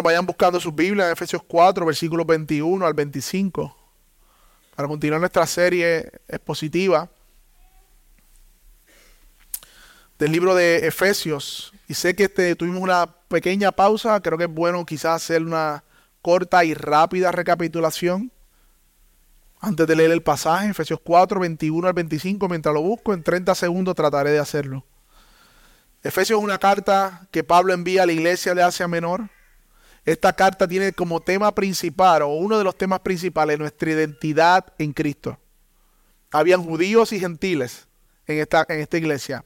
Vayan buscando sus Biblias en Efesios 4, versículos 21 al 25, para continuar nuestra serie expositiva del libro de Efesios. Y sé que este, tuvimos una pequeña pausa, creo que es bueno quizás hacer una corta y rápida recapitulación antes de leer el pasaje, Efesios 4, 21 al 25, mientras lo busco, en 30 segundos trataré de hacerlo. Efesios es una carta que Pablo envía a la iglesia de Asia Menor. Esta carta tiene como tema principal, o uno de los temas principales, nuestra identidad en Cristo. Habían judíos y gentiles en esta, en esta iglesia.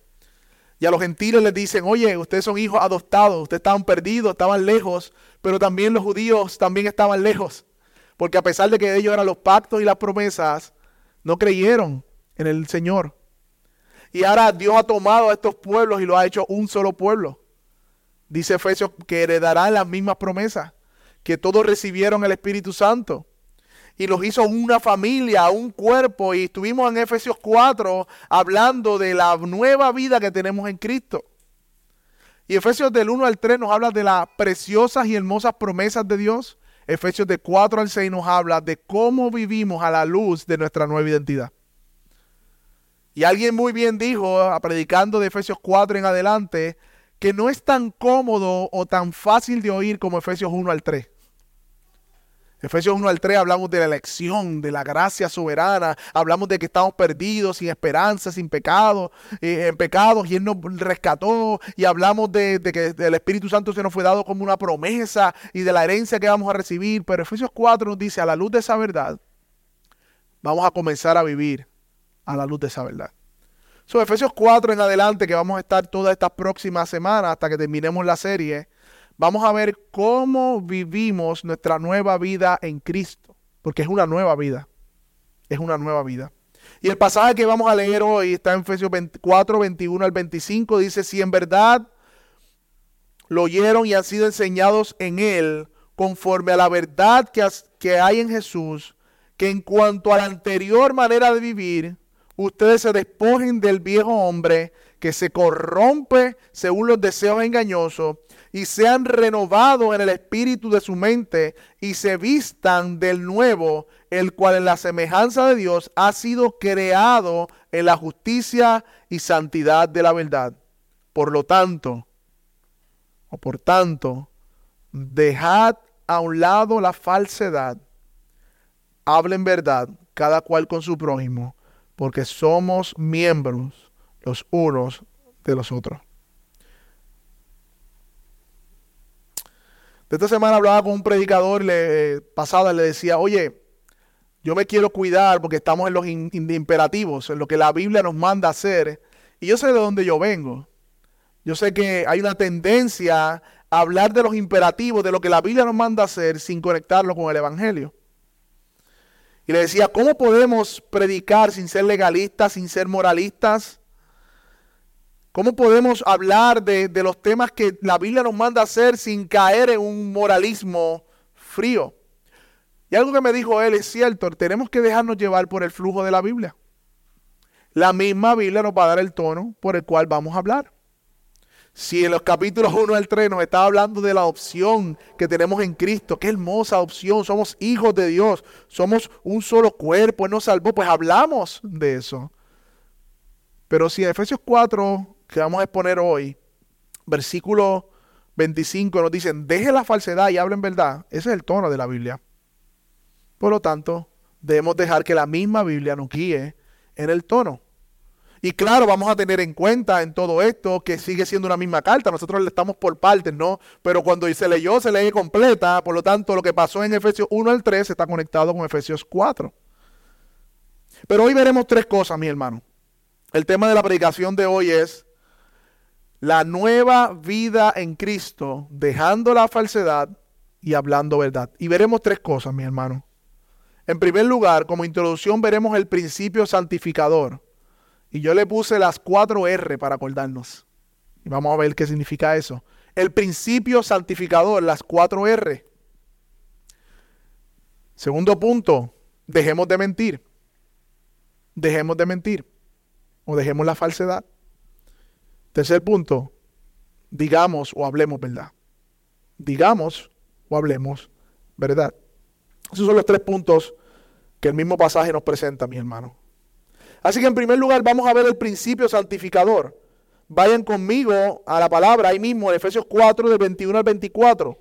Y a los gentiles les dicen, oye, ustedes son hijos adoptados, ustedes estaban perdidos, estaban lejos, pero también los judíos también estaban lejos. Porque a pesar de que ellos eran los pactos y las promesas, no creyeron en el Señor. Y ahora Dios ha tomado a estos pueblos y lo ha hecho un solo pueblo. Dice Efesios que heredarán las mismas promesas, que todos recibieron el Espíritu Santo y los hizo una familia, un cuerpo. Y estuvimos en Efesios 4 hablando de la nueva vida que tenemos en Cristo. Y Efesios del 1 al 3 nos habla de las preciosas y hermosas promesas de Dios. Efesios de 4 al 6 nos habla de cómo vivimos a la luz de nuestra nueva identidad. Y alguien muy bien dijo, predicando de Efesios 4 en adelante, que no es tan cómodo o tan fácil de oír como Efesios 1 al 3. Efesios 1 al 3 hablamos de la elección, de la gracia soberana, hablamos de que estamos perdidos, sin esperanza, sin pecado, eh, en pecados, y Él nos rescató, y hablamos de, de, que el Espíritu Santo se nos fue dado como una promesa y de la herencia que vamos a recibir. Pero Efesios 4 nos dice, a la luz de esa verdad, vamos a comenzar a vivir a la luz de esa verdad. So, Efesios 4 en adelante, que vamos a estar todas estas próximas semanas hasta que terminemos la serie, vamos a ver cómo vivimos nuestra nueva vida en Cristo, porque es una nueva vida, es una nueva vida. Y el pasaje que vamos a leer hoy está en Efesios 4, 21 al 25, dice, si en verdad lo oyeron y han sido enseñados en él, conforme a la verdad que, que hay en Jesús, que en cuanto a la anterior manera de vivir, ustedes se despojen del viejo hombre que se corrompe según los deseos engañosos y sean renovados en el espíritu de su mente y se vistan del nuevo, el cual en la semejanza de Dios ha sido creado en la justicia y santidad de la verdad. Por lo tanto, o por tanto, dejad a un lado la falsedad, hablen verdad, cada cual con su prójimo, porque somos miembros los unos de los otros. De esta semana hablaba con un predicador le, pasada, le decía, oye, yo me quiero cuidar porque estamos en los imperativos, en lo que la Biblia nos manda hacer. Y yo sé de dónde yo vengo. Yo sé que hay una tendencia a hablar de los imperativos, de lo que la Biblia nos manda hacer, sin conectarlo con el Evangelio. Y le decía, ¿cómo podemos predicar sin ser legalistas, sin ser moralistas? ¿Cómo podemos hablar de, los temas que la Biblia nos manda hacer sin caer en un moralismo frío? Y algo que me dijo él es cierto, tenemos que dejarnos llevar por el flujo de la Biblia. La misma Biblia nos va a dar el tono por el cual vamos a hablar. Si en los capítulos 1 al 3 nos está hablando de la opción que tenemos en Cristo, qué hermosa opción, somos hijos de Dios, somos un solo cuerpo, Él nos salvó, pues hablamos de eso. Pero si en Efesios 4 que vamos a exponer hoy, versículo 25, nos dicen, deje la falsedad y hablen verdad. Ese es el tono de la Biblia. Por lo tanto, debemos dejar que la misma Biblia nos guíe en el tono. Y claro, vamos a tener en cuenta en todo esto que sigue siendo una misma carta. Nosotros le estamos por partes, ¿no? Pero cuando se leyó, se lee completa. Por lo tanto, lo que pasó en Efesios 1 al 3 está conectado con Efesios 4. Pero hoy veremos tres cosas, mi hermano. El tema de la predicación de hoy es la nueva vida en Cristo, dejando la falsedad y hablando verdad. Y veremos tres cosas, mi hermano. En primer lugar, como introducción, veremos el principio santificador. Y yo le puse las cuatro R para acordarnos. Y vamos a ver qué significa eso. El principio santificador, las cuatro R. Segundo punto, dejemos de mentir. Dejemos de mentir. O dejemos la falsedad. Tercer punto, digamos o hablemos verdad. Digamos o hablemos verdad. Esos son los tres puntos que el mismo pasaje nos presenta, mis hermanos. Así que en primer lugar vamos a ver el principio santificador. Vayan conmigo a la palabra ahí mismo en Efesios 4 del 21 al 24.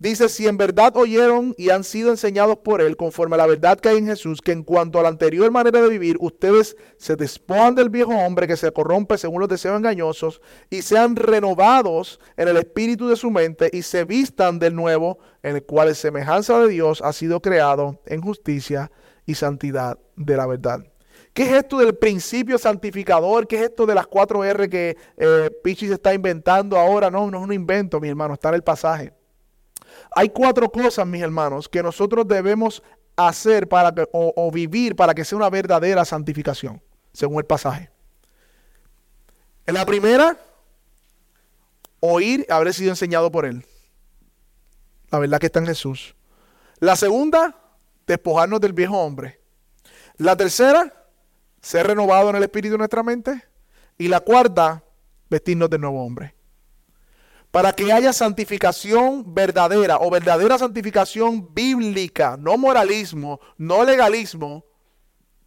Dice, si en verdad oyeron y han sido enseñados por Él, conforme a la verdad que hay en Jesús, que en cuanto a la anterior manera de vivir, ustedes se despojan del viejo hombre que se corrompe según los deseos engañosos, y sean renovados en el espíritu de su mente, y se vistan del nuevo, en el cual la semejanza de Dios ha sido creado en justicia y santidad de la verdad. ¿Qué es esto del principio santificador? ¿Qué es esto de las cuatro R que eh, Pichi se está inventando ahora? No, no es un invento, mi hermano, está en el pasaje. Hay cuatro cosas, mis hermanos, que nosotros debemos hacer para o, vivir para que sea una verdadera santificación, según el pasaje. La primera, oír haber sido enseñado por Él. La verdad que está en Jesús. La segunda, despojarnos del viejo hombre. La tercera, ser renovado en el espíritu de nuestra mente. Y la cuarta, vestirnos del nuevo hombre. Para que haya santificación verdadera o verdadera santificación bíblica, no moralismo, no legalismo,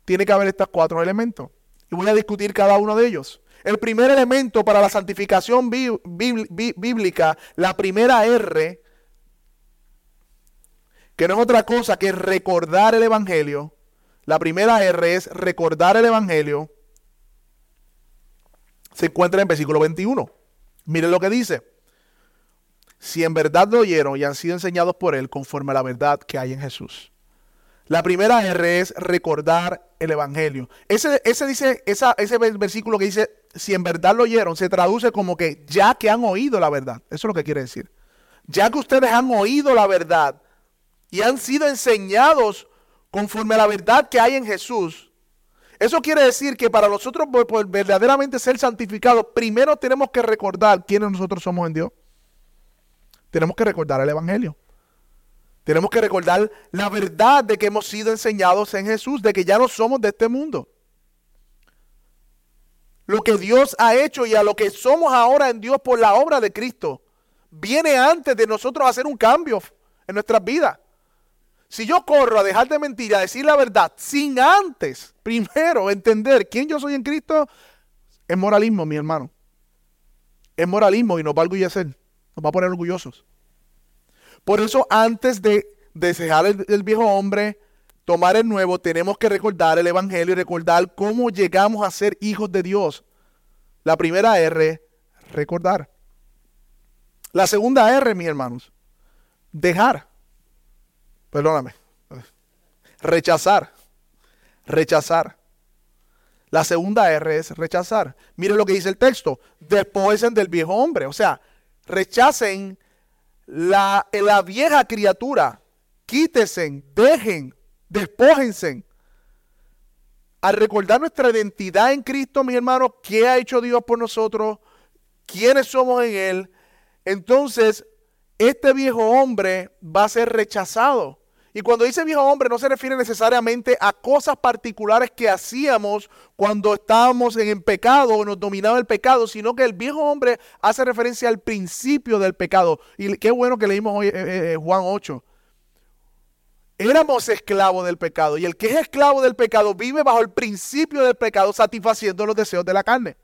tiene que haber estos cuatro elementos. Y voy a discutir cada uno de ellos. El primer elemento para la santificación bíblica, la primera R, que no es otra cosa que recordar el Evangelio. La primera R es recordar el Evangelio. Se encuentra en versículo 21. Miren lo que dice si en verdad lo oyeron y han sido enseñados por Él conforme a la verdad que hay en Jesús. La primera R es recordar el Evangelio. Ese, ese, dice, ese versículo que dice, si en verdad lo oyeron, se traduce como que ya que han oído la verdad. Eso es lo que quiere decir. Ya que ustedes han oído la verdad y han sido enseñados conforme a la verdad que hay en Jesús. Eso quiere decir que para nosotros por verdaderamente ser santificados, primero tenemos que recordar quiénes nosotros somos en Dios tenemos que recordar el Evangelio. Tenemos que recordar la verdad de que hemos sido enseñados en Jesús, de que ya no somos de este mundo. Lo que Dios ha hecho y a lo que somos ahora en Dios por la obra de Cristo, viene antes de nosotros hacer un cambio en nuestras vidas. Si yo corro a dejar de mentir, a decir la verdad, sin antes, primero, entender quién yo soy en Cristo, es moralismo, mi hermano. Es moralismo y nos va a orgullecer. Nos va a poner orgullosos. Por eso antes de desear el, viejo hombre, tomar el nuevo, tenemos que recordar el Evangelio y recordar cómo llegamos a ser hijos de Dios. La primera R, recordar. La segunda R, mis hermanos, dejar. Perdóname. Rechazar. Rechazar. La segunda R es rechazar. Mire lo que dice el texto. Después del viejo hombre. O sea, rechacen la, la vieja criatura, quítesen, dejen, despójense. Al recordar nuestra identidad en Cristo, mis hermanos, qué ha hecho Dios por nosotros, quiénes somos en Él, entonces este viejo hombre va a ser rechazado. Y cuando dice viejo hombre no se refiere necesariamente a cosas particulares que hacíamos cuando estábamos en pecado o nos dominaba el pecado, sino que el viejo hombre hace referencia al principio del pecado. Y qué bueno que leímos hoy eh, eh, eh, Juan 8. Éramos esclavos del pecado y el que es esclavo del pecado vive bajo el principio del pecado satisfaciendo los deseos de la carne.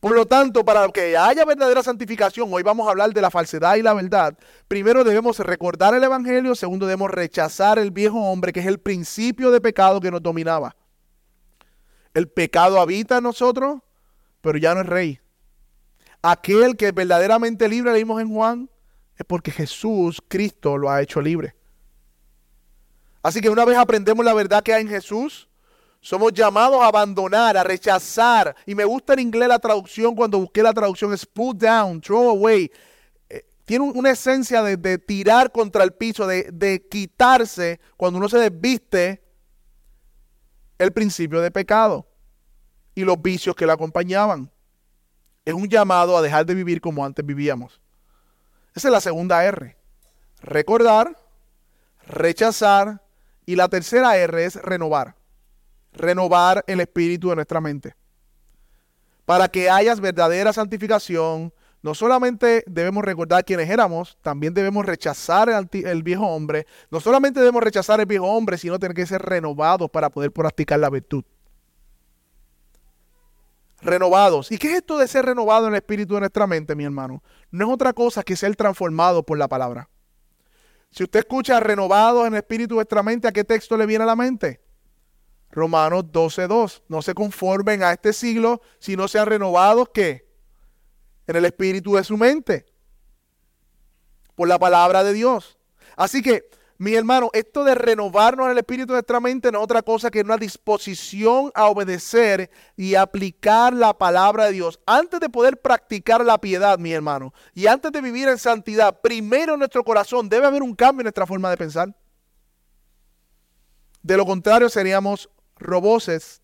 Por lo tanto, para que haya verdadera santificación, hoy vamos a hablar de la falsedad y la verdad. Primero debemos recordar el Evangelio, segundo debemos rechazar el viejo hombre, que es el principio de pecado que nos dominaba. El pecado habita en nosotros, pero ya no es rey. Aquel que es verdaderamente libre, leímos en Juan, es porque Jesús, Cristo, lo ha hecho libre. Así que una vez aprendemos la verdad que hay en Jesús, somos llamados a abandonar, a rechazar. Y me gusta en inglés la traducción, cuando busqué la traducción, es put down, throw away. Eh, tiene una esencia de, tirar contra el piso, de, de quitarse cuando uno se desviste el principio de pecado y los vicios que le acompañaban. Es un llamado a dejar de vivir como antes vivíamos. Esa es la segunda R. Recordar, rechazar y la tercera R es renovar renovar el espíritu de nuestra mente. Para que hayas verdadera santificación no solamente debemos recordar quiénes éramos, también debemos rechazar el, viejo hombre. No solamente debemos rechazar el viejo hombre, sino tener que ser renovados para poder practicar la virtud. Renovados. ¿Y qué es esto de ser renovado en el espíritu de nuestra mente, mi hermano? No es otra cosa que ser transformado por la palabra. Si usted escucha renovados en el espíritu de nuestra mente, ¿a qué texto le viene a la mente? Romanos 12.2. No se conformen a este siglo, sino sean renovados, ¿qué? en el espíritu de su mente. Por la palabra de Dios. Así que, mi hermano, esto de renovarnos en el espíritu de nuestra mente no es otra cosa que una disposición a obedecer y aplicar la palabra de Dios. Antes de poder practicar la piedad, mi hermano, y antes de vivir en santidad, primero en nuestro corazón debe haber un cambio en nuestra forma de pensar. De lo contrario, seríamos roboses,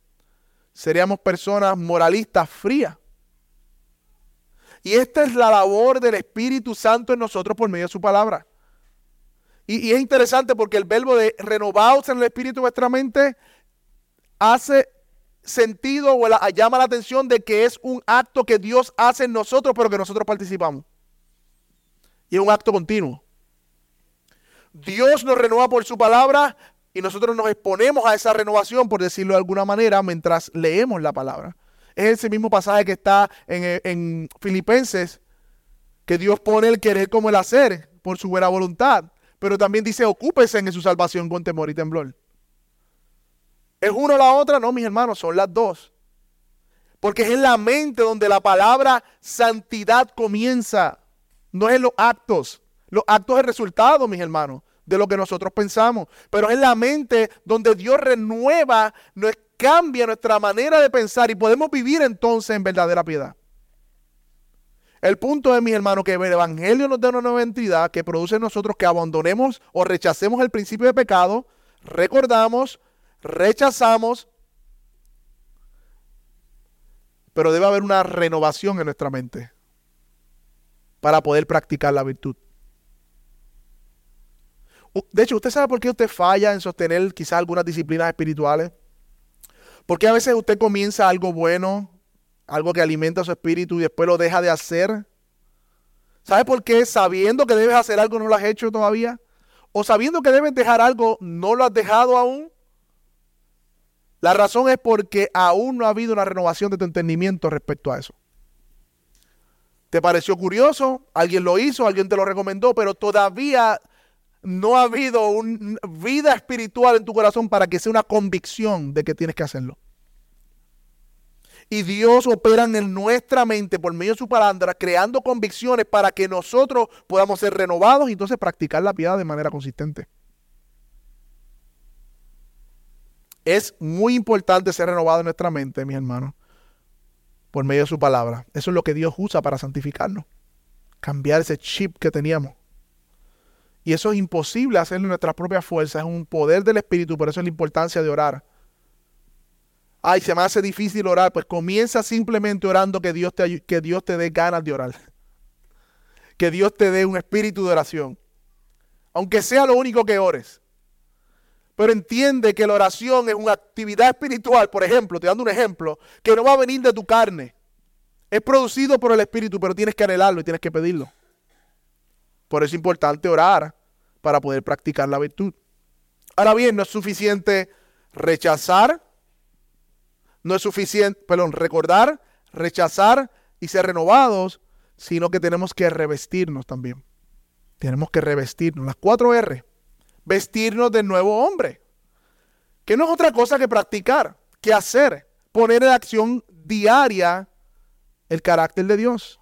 seríamos personas moralistas frías. Y esta es la labor del Espíritu Santo en nosotros por medio de su palabra. Y, es interesante porque el verbo de renovados en el Espíritu de vuestra mente hace sentido o llama la atención de que es un acto que Dios hace en nosotros, pero que nosotros participamos. Y es un acto continuo. Dios nos renueva por su palabra y nosotros nos exponemos a esa renovación, por decirlo de alguna manera, mientras leemos la palabra. Es ese mismo pasaje que está en, Filipenses, que Dios pone el querer como el hacer por su buena voluntad. Pero también dice, ocúpese en su salvación con temor y temblor. ¿Es uno o la otra? No, mis hermanos, son las dos. Porque es en la mente donde la palabra santidad comienza. No es en los actos. Los actos es resultado, mis hermanos, de lo que nosotros pensamos. Pero es la mente donde Dios renueva nuestra cambia nuestra manera de pensar y podemos vivir entonces en verdadera piedad. El punto es, mis hermanos, que el Evangelio nos da una nueva entidad que produce en nosotros que abandonemos o rechacemos el principio de pecado, recordamos, rechazamos, pero debe haber una renovación en nuestra mente para poder practicar la virtud. De hecho, ¿usted sabe por qué usted falla en sostener quizás algunas disciplinas espirituales? Porque a veces usted comienza algo bueno, algo que alimenta su espíritu y después lo deja de hacer. ¿Sabe por qué? Sabiendo que debes hacer algo no lo has hecho todavía. O sabiendo que debes dejar algo no lo has dejado aún. La razón es porque aún no ha habido una renovación de tu entendimiento respecto a eso. ¿Te pareció curioso? Alguien lo hizo, alguien te lo recomendó, pero todavía no ha habido una vida espiritual en tu corazón para que sea una convicción de que tienes que hacerlo. Y Dios opera en nuestra mente por medio de su palabra, creando convicciones para que nosotros podamos ser renovados y entonces practicar la piedad de manera consistente. Es muy importante ser renovado en nuestra mente, mis hermanos, por medio de su palabra. Eso es lo que Dios usa para santificarnos. Cambiar ese chip que teníamos. Y eso es imposible hacerlo en nuestra propia fuerza, es un poder del Espíritu, por eso es la importancia de orar. Ay, se me hace difícil orar, pues comienza simplemente orando que Dios te, que Dios te dé ganas de orar. Que Dios te dé un espíritu de oración. Aunque sea lo único que ores. Pero entiende que la oración es una actividad espiritual, por ejemplo, te dando un ejemplo, que no va a venir de tu carne. Es producido por el Espíritu, pero tienes que anhelarlo y tienes que pedirlo. Por eso es importante orar para poder practicar la virtud. Ahora bien, no es suficiente rechazar, no es suficiente, perdón, recordar, rechazar y ser renovados, sino que tenemos que revestirnos también. Tenemos que revestirnos. Las cuatro R. Vestirnos del nuevo hombre. Que no es otra cosa que practicar, que hacer, poner en acción diaria el carácter de Dios.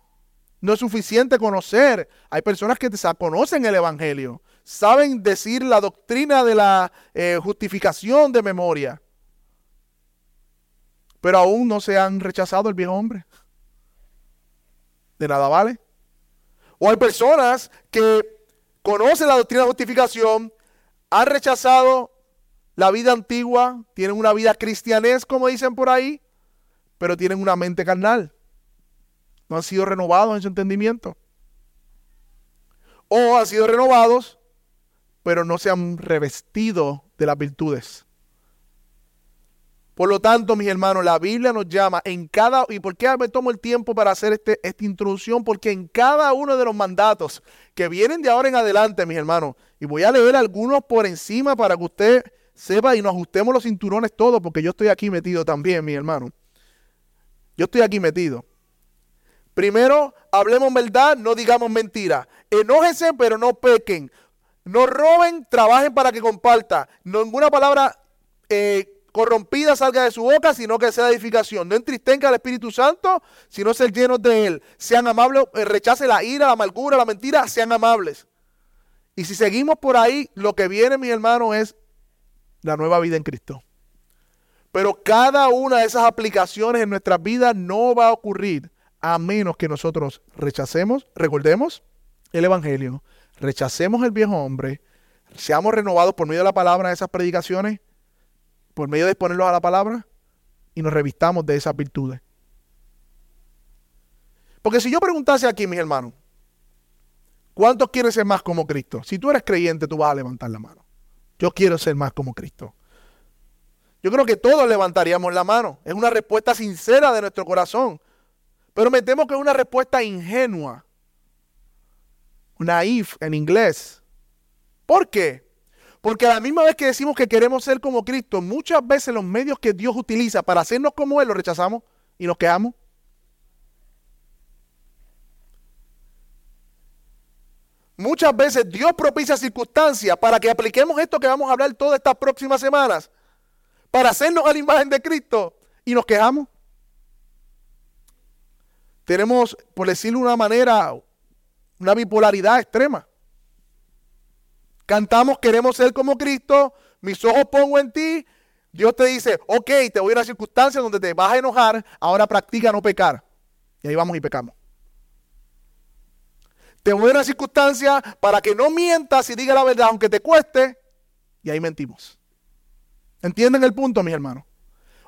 No es suficiente conocer. Hay personas que conocen el Evangelio, saben decir la doctrina de la eh, justificación de memoria, pero aún no se han rechazado el viejo hombre. De nada vale. O hay personas que conocen la doctrina de justificación, han rechazado la vida antigua, tienen una vida cristianés, como dicen por ahí, pero tienen una mente carnal no han sido renovados en su entendimiento. O han sido renovados, pero no se han revestido de las virtudes. Por lo tanto, mis hermanos, la Biblia nos llama en cada, ¿y por qué me tomo el tiempo para hacer este, esta introducción? Porque en cada uno de los mandatos que vienen de ahora en adelante, mis hermanos, y voy a leer algunos por encima para que usted sepa y nos ajustemos los cinturones todos, porque yo estoy aquí metido también, mi hermano. Yo estoy aquí metido. Primero, hablemos verdad, no digamos mentira. Enójense, pero no pequen. No roben, trabajen para que comparta. Ninguna palabra eh, corrompida salga de su boca, sino que sea edificación. No entristenga al Espíritu Santo, sino ser llenos de Él. Sean amables, eh, rechace la ira, la amargura, la mentira, sean amables. Y si seguimos por ahí, lo que viene, mi hermano, es la nueva vida en Cristo. Pero cada una de esas aplicaciones en nuestras vidas no va a ocurrir a menos que nosotros rechacemos, recordemos el Evangelio, rechacemos el viejo hombre, seamos renovados por medio de la palabra de esas predicaciones por medio de exponerlos a la palabra y nos revistamos de esas virtudes. Porque si yo preguntase aquí, mis hermanos, ¿cuántos quieren ser más como Cristo? Si tú eres creyente, tú vas a levantar la mano. Yo quiero ser más como Cristo. Yo creo que todos levantaríamos la mano. Es una respuesta sincera de nuestro corazón. Pero me temo que es una respuesta ingenua. Naif en inglés. ¿Por qué? Porque a la misma vez que decimos que queremos ser como Cristo, muchas veces los medios que Dios utiliza para hacernos como Él los rechazamos y nos quedamos. Muchas veces Dios propicia circunstancias para que apliquemos esto que vamos a hablar todas estas próximas semanas, para hacernos a la imagen de Cristo y nos quejamos. Tenemos, por decirlo de una manera, una bipolaridad extrema. Cantamos, queremos ser como Cristo, mis ojos pongo en ti. Dios te dice, ok, te voy a una circunstancia donde te vas a enojar, ahora practica no pecar. Y ahí vamos y pecamos. Te voy a una circunstancia para que no mientas y diga la verdad, aunque te cueste, y ahí mentimos. ¿Entienden el punto, mis hermanos?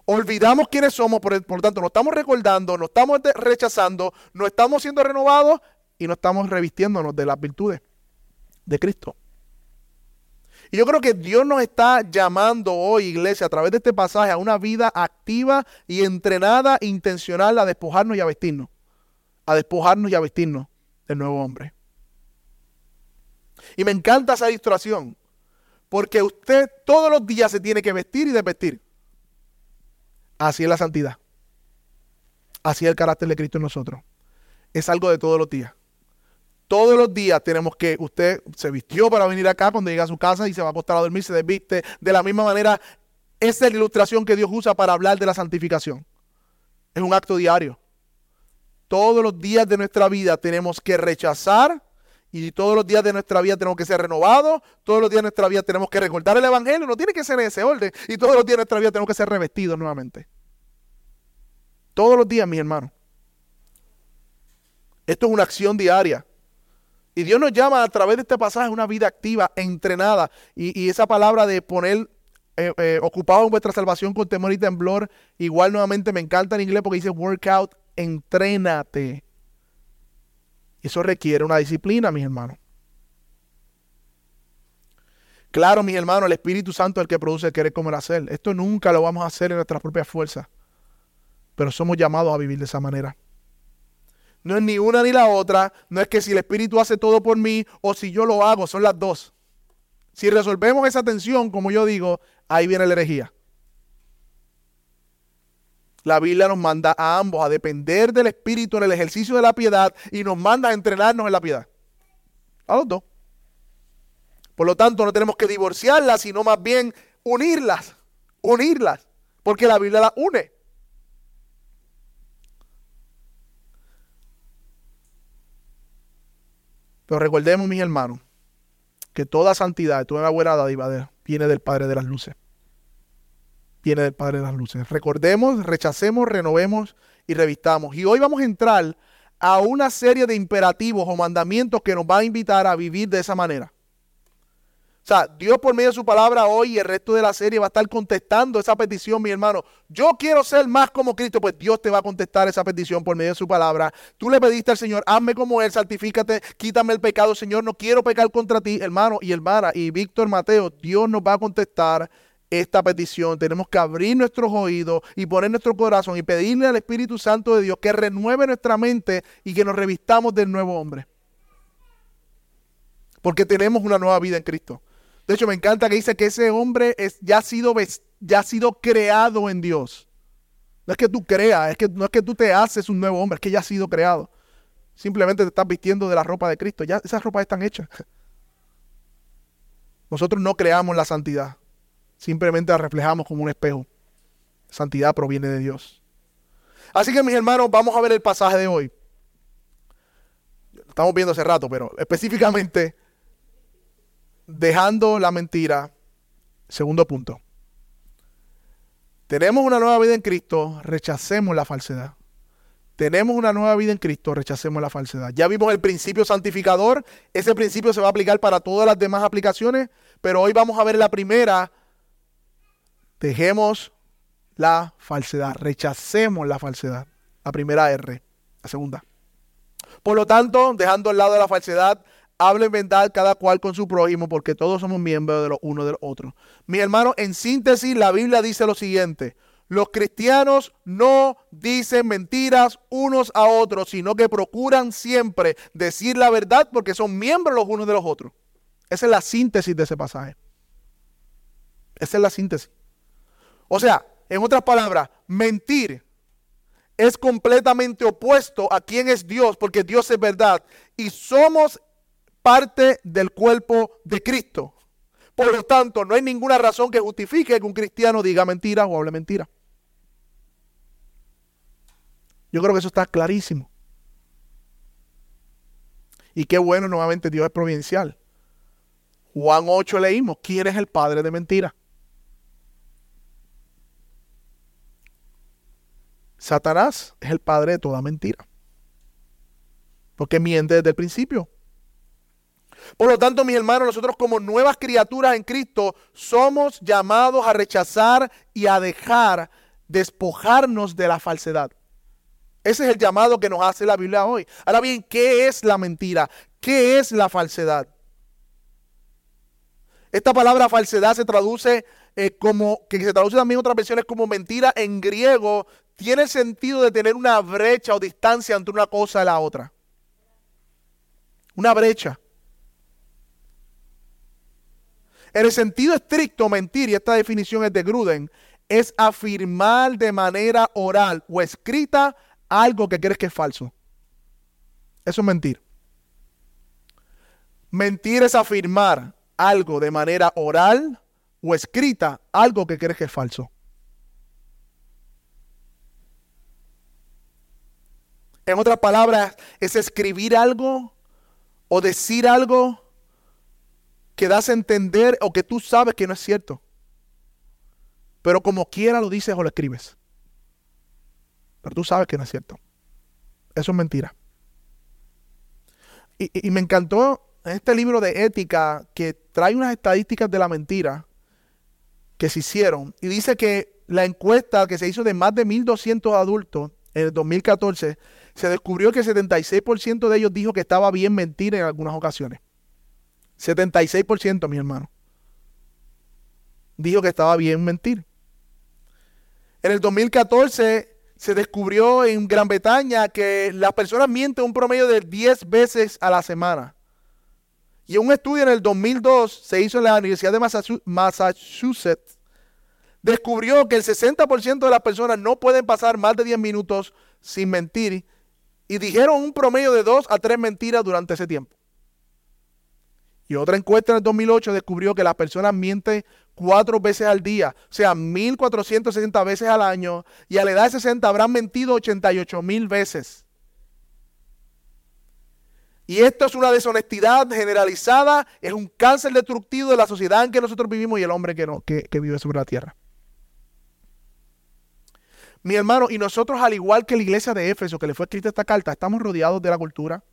Olvidamos quiénes somos, por, lo tanto, nos estamos recordando, nos estamos rechazando, no estamos siendo renovados y no estamos revistiéndonos de las virtudes de Cristo. Y yo creo que Dios nos está llamando hoy, iglesia, a través de este pasaje, a una vida activa y entrenada, intencional, a despojarnos y a vestirnos. A despojarnos y a vestirnos del nuevo hombre. Y me encanta esa ilustración, porque usted todos los días se tiene que vestir y desvestir. Así es la santidad. Así es el carácter de Cristo en nosotros. Es algo de todos los días. Todos los días tenemos que, usted se vistió para venir acá cuando llega a su casa y se va a acostar a dormir, se desviste. De la misma manera, esa es la ilustración que Dios usa para hablar de la santificación. Es un acto diario. Todos los días de nuestra vida tenemos que rechazar y todos los días de nuestra vida tenemos que ser renovados, todos los días de nuestra vida tenemos que recordar el Evangelio, no tiene que ser en ese orden, y todos los días de nuestra vida tenemos que ser revestidos nuevamente. Todos los días, mis hermanos. Esto es una acción diaria. Y Dios nos llama a través de este pasaje una vida activa, entrenada. Y, esa palabra de poner eh, eh, ocupado en vuestra salvación con temor y temblor, igual nuevamente me encanta en inglés porque dice workout, entrénate. Eso requiere una disciplina, mis hermanos. Claro, mis hermanos, el Espíritu Santo es el que produce el querer como el hacer. Esto nunca lo vamos a hacer en nuestras propias fuerzas. Pero somos llamados a vivir de esa manera. No es ni una ni la otra. No es que si el Espíritu hace todo por mí o si yo lo hago, son las dos. Si resolvemos esa tensión, como yo digo, ahí viene la herejía. La Biblia nos manda a ambos a depender del Espíritu en el ejercicio de la piedad y nos manda a entrenarnos en la piedad. A los dos. Por lo tanto, no tenemos que divorciarlas, sino más bien unirlas. Unirlas. Porque la Biblia las une. Pero recordemos, mis hermanos, que toda santidad, toda buena dádiva viene del Padre de las Luces. Viene del Padre de las Luces. Recordemos, rechacemos, renovemos y revistamos. Y hoy vamos a entrar a una serie de imperativos o mandamientos que nos va a invitar a vivir de esa manera. O sea, Dios por medio de su palabra hoy y el resto de la serie va a estar contestando esa petición, mi hermano. Yo quiero ser más como Cristo, pues Dios te va a contestar esa petición por medio de su palabra. Tú le pediste al Señor, hazme como Él, santifícate, quítame el pecado, Señor, no quiero pecar contra ti, hermano y hermana. Y Víctor Mateo, Dios nos va a contestar esta petición, tenemos que abrir nuestros oídos y poner nuestro corazón y pedirle al Espíritu Santo de Dios que renueve nuestra mente y que nos revistamos del nuevo hombre. Porque tenemos una nueva vida en Cristo. De hecho, me encanta que dice que ese hombre es, ya, ha sido, ya ha sido creado en Dios. No es que tú creas, es que, no es que tú te haces un nuevo hombre, es que ya ha sido creado. Simplemente te estás vistiendo de la ropa de Cristo. Ya esas ropas están hechas. Nosotros no creamos la santidad. Simplemente la reflejamos como un espejo. Santidad proviene de Dios. Así que mis hermanos, vamos a ver el pasaje de hoy. Estamos viendo hace rato, pero específicamente dejando la mentira. Segundo punto. Tenemos una nueva vida en Cristo, rechacemos la falsedad. Tenemos una nueva vida en Cristo, rechacemos la falsedad. Ya vimos el principio santificador, ese principio se va a aplicar para todas las demás aplicaciones, pero hoy vamos a ver la primera. Dejemos la falsedad, rechacemos la falsedad. La primera R, la segunda. Por lo tanto, dejando al lado la falsedad, hablen verdad cada cual con su prójimo, porque todos somos miembros de los uno del otro. Mi hermano, en síntesis, la Biblia dice lo siguiente. Los cristianos no dicen mentiras unos a otros, sino que procuran siempre decir la verdad porque son miembros los unos de los otros. Esa es la síntesis de ese pasaje. Esa es la síntesis. O sea, en otras palabras, mentir es completamente opuesto a quién es Dios, porque Dios es verdad. Y somos parte del cuerpo de Cristo. Por lo tanto, no hay ninguna razón que justifique que un cristiano diga mentira o hable mentira. Yo creo que eso está clarísimo. Y qué bueno, nuevamente Dios es providencial. Juan 8 leímos, ¿quién es el padre de mentira? Satanás es el padre de toda mentira. Porque miente desde el principio. Por lo tanto, mis hermanos, nosotros como nuevas criaturas en Cristo somos llamados a rechazar y a dejar despojarnos de la falsedad. Ese es el llamado que nos hace la Biblia hoy. Ahora bien, ¿qué es la mentira? ¿Qué es la falsedad? Esta palabra falsedad se traduce eh, como, que se traduce también en otras versiones como mentira en griego, tiene sentido de tener una brecha o distancia entre una cosa y la otra. Una brecha. En el sentido estricto, mentir, y esta definición es de Gruden, es afirmar de manera oral o escrita algo que crees que es falso. Eso es mentir. Mentir es afirmar algo de manera oral o escrita, algo que crees que es falso. En otras palabras, es escribir algo o decir algo que das a entender o que tú sabes que no es cierto. Pero como quiera lo dices o lo escribes. Pero tú sabes que no es cierto. Eso es mentira. Y, me encantó este libro de ética que trae unas estadísticas de la mentira que se hicieron. Y dice que la encuesta que se hizo de más de 1.200 adultos en el 2014, se descubrió que el 76% de ellos dijo que estaba bien mentir en algunas ocasiones. 76%, mi hermano. Dijo que estaba bien mentir. En el 2014 se descubrió en Gran Bretaña que las personas mienten un promedio de 10 veces a la semana. Y un estudio en el 2002 se hizo en la Universidad de Massachusetts. Descubrió que el 60% de las personas no pueden pasar más de 10 minutos sin mentir. Y dijeron un promedio de 2 a 3 mentiras durante ese tiempo. Y otra encuesta en el 2008 descubrió que las personas mienten cuatro veces al día, o sea, 1.460 veces al año, y a la edad de 60 habrán mentido 88 mil veces. Y esto es una deshonestidad generalizada, es un cáncer destructivo de la sociedad en que nosotros vivimos y el hombre que, no, que vive sobre la tierra. Mi hermano, y nosotros al igual que la iglesia de Éfeso, que le fue escrita esta carta, estamos rodeados de la cultura,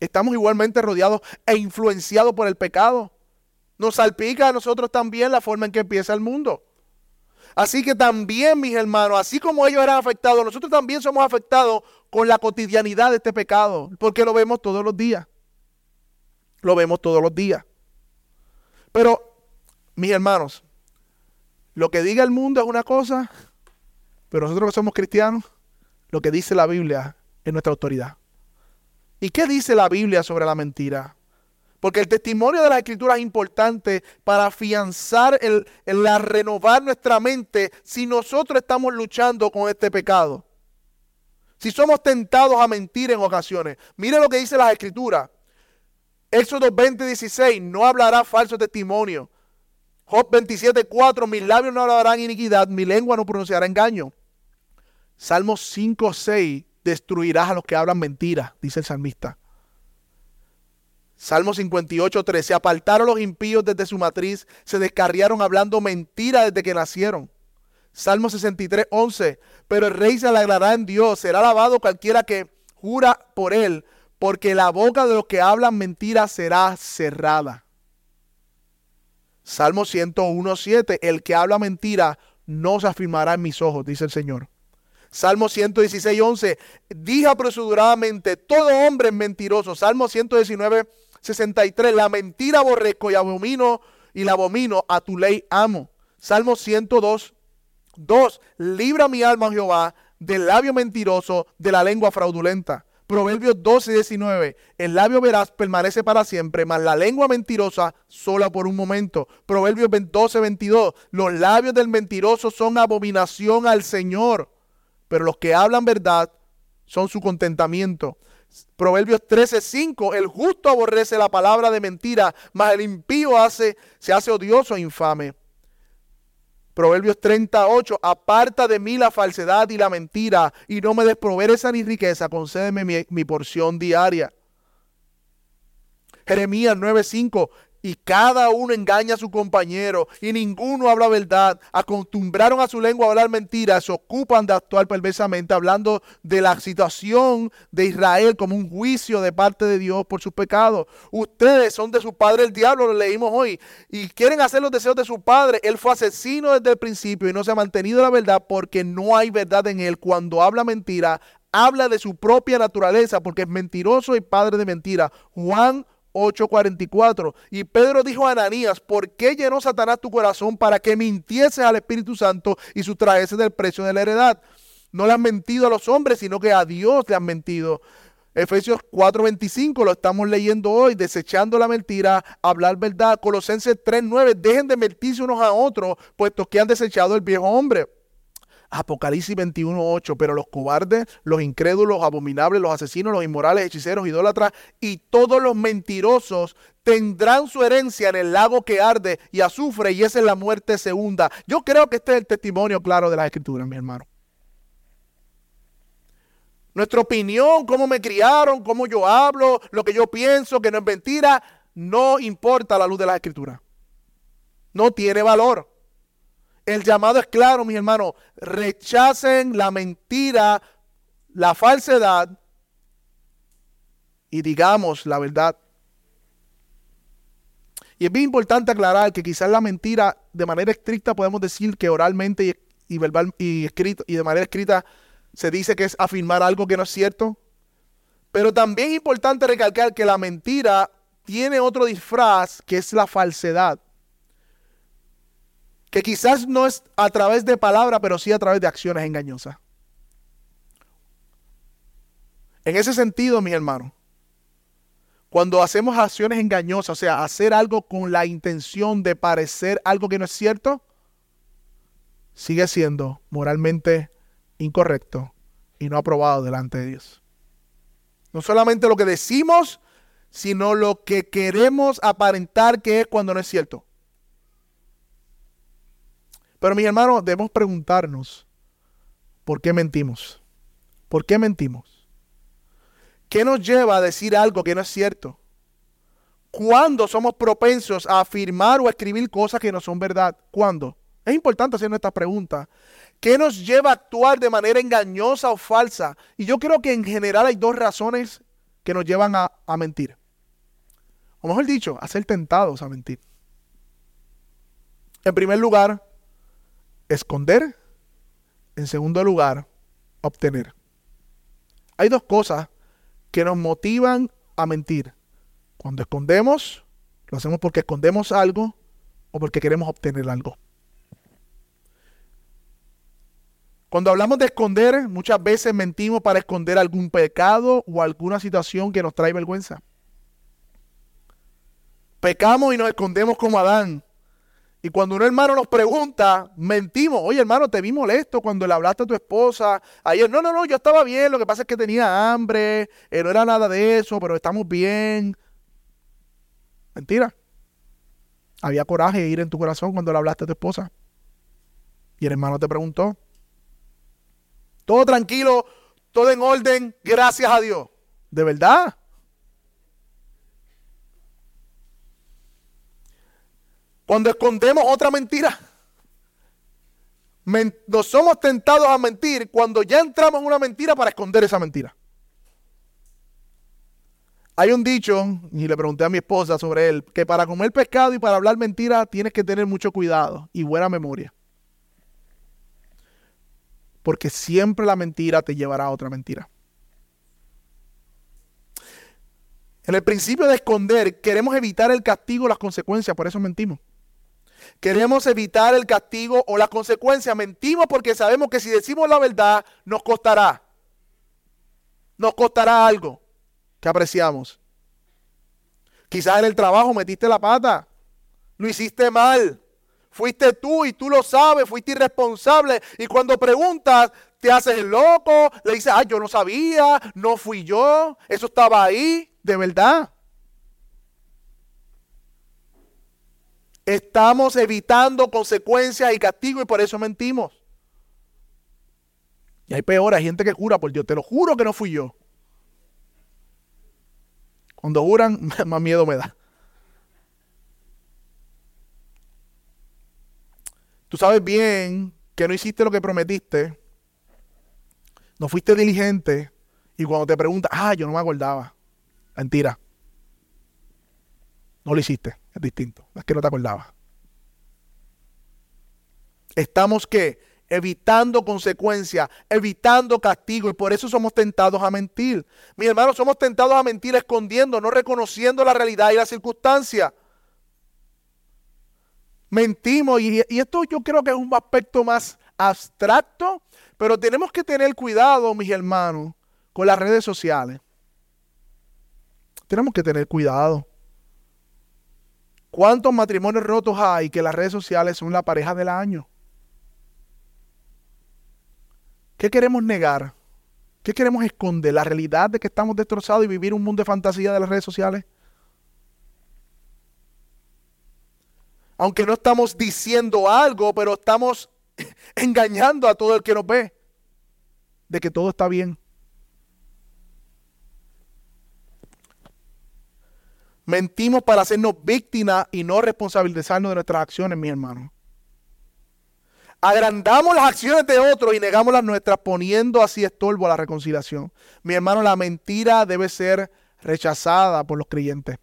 Estamos igualmente rodeados e influenciados por el pecado. Nos salpica a nosotros también la forma en que empieza el mundo. Así que también, mis hermanos, así como ellos eran afectados, nosotros también somos afectados con la cotidianidad de este pecado, porque lo vemos todos los días. Lo vemos todos los días. Pero, mis hermanos, Lo que diga el mundo es una cosa, pero nosotros que somos cristianos, lo que dice la Biblia es nuestra autoridad. ¿Y qué dice la Biblia sobre la mentira? Porque el testimonio de la escritura es importante para afianzar, el, la renovar nuestra mente si nosotros estamos luchando con este pecado. Si somos tentados a mentir en ocasiones. Mire lo que dice la escritura. Éxodo 20, 16, no hablará falso testimonio. Job 27, 4, mis labios no hablarán iniquidad, mi lengua no pronunciará engaño. Salmo 5, 6, destruirás a los que hablan mentiras, dice el salmista. Salmo 58, 3. Se apartaron los impíos desde su matriz, se descarriaron hablando mentira desde que nacieron. Salmo 63, 11. Pero el rey se alegrará en Dios, será alabado cualquiera que jura por él, porque la boca de los que hablan mentira será cerrada. Salmo 101, 7. El que habla mentira no se afirmará en mis ojos, dice el Señor. Salmo 116, 11. Dije apresuradamente, todo hombre es mentiroso. Salmo 119, 63. La mentira aborrezco y abomino y la abomino, a tu ley amo. Salmo 102, 2. Libra mi alma, Jehová, del labio mentiroso, de la lengua fraudulenta. Proverbios 12, 19. El labio veraz permanece para siempre, mas la lengua mentirosa sola por un momento. Proverbios 12, 22. Los labios del mentiroso son abominación al Señor, pero los que hablan verdad son su contentamiento. Proverbios 13:5, el justo aborrece la palabra de mentira, mas el impío hace, se hace odioso e infame. Proverbios 38, aparta de mí la falsedad y la mentira, y no me des pobreza ni riqueza, concédeme mi, mi porción diaria. Jeremías 9:5, y cada uno engaña a su compañero y ninguno habla verdad. Acostumbraron a su lengua a hablar mentiras, se ocupan de actuar perversamente, hablando de la situación de Israel como un juicio de parte de Dios por sus pecados. Ustedes son de su padre el diablo, lo leímos hoy, y quieren hacer los deseos de su padre. Él fue asesino desde el principio y no se ha mantenido la verdad porque no hay verdad en él. Cuando habla mentira, habla de su propia naturaleza porque es mentiroso y padre de mentira. Juan 8:44. Y Pedro dijo a Ananías, ¿por qué llenó Satanás tu corazón para que mintieses al Espíritu Santo y sustraeses del precio de la heredad? No le han mentido a los hombres, sino que a Dios le han mentido. Efesios 4:25 lo estamos leyendo hoy, desechando la mentira, hablar verdad. Colosenses 3:9, dejen de mentirse unos a otros, puesto que han desechado el viejo hombre. Apocalipsis 21.8, pero los cobardes, los incrédulos, los abominables, los asesinos, los inmorales, hechiceros, idólatras y todos los mentirosos tendrán su herencia en el lago que arde y azufre y esa es la muerte segunda. Yo creo que este es el testimonio claro de las escrituras, mi hermano. Nuestra opinión, cómo me criaron, cómo yo hablo, lo que yo pienso, que no es mentira, no importa la luz de las escrituras. No tiene valor. El llamado es claro, mis hermanos. Rechacen la mentira, la falsedad y digamos la verdad. Y es bien importante aclarar que quizás la mentira, de manera estricta, podemos decir que oralmente y, verbal y escrito y de manera escrita se dice que es afirmar algo que no es cierto. Pero también es importante recalcar que la mentira tiene otro disfraz que es la falsedad que quizás no es a través de palabras, pero sí a través de acciones engañosas. En ese sentido, mi hermano, cuando hacemos acciones engañosas, o sea, hacer algo con la intención de parecer algo que no es cierto, sigue siendo moralmente incorrecto y no aprobado delante de Dios. No solamente lo que decimos, sino lo que queremos aparentar que es cuando no es cierto. Pero mis hermanos, debemos preguntarnos, ¿por qué mentimos? ¿Por qué mentimos? ¿Qué nos lleva a decir algo que no es cierto? ¿Cuándo somos propensos a afirmar o escribir cosas que no son verdad? ¿Cuándo? Es importante hacer esta pregunta. ¿Qué nos lleva a actuar de manera engañosa o falsa? Y yo creo que en general hay dos razones que nos llevan a, a mentir. O mejor dicho, a ser tentados a mentir. En primer lugar, esconder. En segundo lugar, obtener. Hay dos cosas que nos motivan a mentir. Cuando escondemos, lo hacemos porque escondemos algo o porque queremos obtener algo. Cuando hablamos de esconder, muchas veces mentimos para esconder algún pecado o alguna situación que nos trae vergüenza. Pecamos y nos escondemos como Adán. Y cuando un hermano nos pregunta, mentimos. Oye, hermano, te vi molesto cuando le hablaste a tu esposa ayer. No, no, no, yo estaba bien. Lo que pasa es que tenía hambre. Eh, no era nada de eso, pero estamos bien. Mentira. Había coraje de ir en tu corazón cuando le hablaste a tu esposa. Y el hermano te preguntó. Todo tranquilo, todo en orden, gracias a Dios. ¿De verdad? Cuando escondemos otra mentira, nos somos tentados a mentir cuando ya entramos en una mentira para esconder esa mentira. Hay un dicho, y le pregunté a mi esposa sobre él, que para comer pescado y para hablar mentira tienes que tener mucho cuidado y buena memoria. Porque siempre la mentira te llevará a otra mentira. En el principio de esconder, queremos evitar el castigo o las consecuencias, por eso mentimos. Queremos evitar el castigo o las consecuencias. Mentimos porque sabemos que si decimos la verdad nos costará. Nos costará algo que apreciamos. Quizás en el trabajo metiste la pata. Lo hiciste mal. Fuiste tú y tú lo sabes, fuiste irresponsable. Y cuando preguntas, te haces loco, le dices, ah, yo no sabía, no fui yo, eso estaba ahí, de verdad. Estamos evitando consecuencias y castigo y por eso mentimos. Y hay peor, hay gente que jura por Dios. Te lo juro que no fui yo. Cuando juran, más miedo me da. Tú sabes bien que no hiciste lo que prometiste. No fuiste diligente. Y cuando te preguntas, ah, yo no me acordaba. Mentira. No lo hiciste. Es distinto. Es que no te acordabas. Estamos que evitando consecuencias, evitando castigo y por eso somos tentados a mentir. Mis hermanos, somos tentados a mentir escondiendo, no reconociendo la realidad y la circunstancia. Mentimos y, y esto yo creo que es un aspecto más abstracto, pero tenemos que tener cuidado, mis hermanos, con las redes sociales. Tenemos que tener cuidado. ¿Cuántos matrimonios rotos hay que las redes sociales son la pareja del año? ¿Qué queremos negar? ¿Qué queremos esconder? ¿La realidad de que estamos destrozados y vivir un mundo de fantasía de las redes sociales? Aunque no estamos diciendo algo, pero estamos engañando a todo el que nos ve de que todo está bien. Mentimos para hacernos víctimas y no responsabilizarnos de nuestras acciones, mi hermano. Agrandamos las acciones de otros y negamos las nuestras poniendo así estorbo a la reconciliación. Mi hermano, la mentira debe ser rechazada por los creyentes.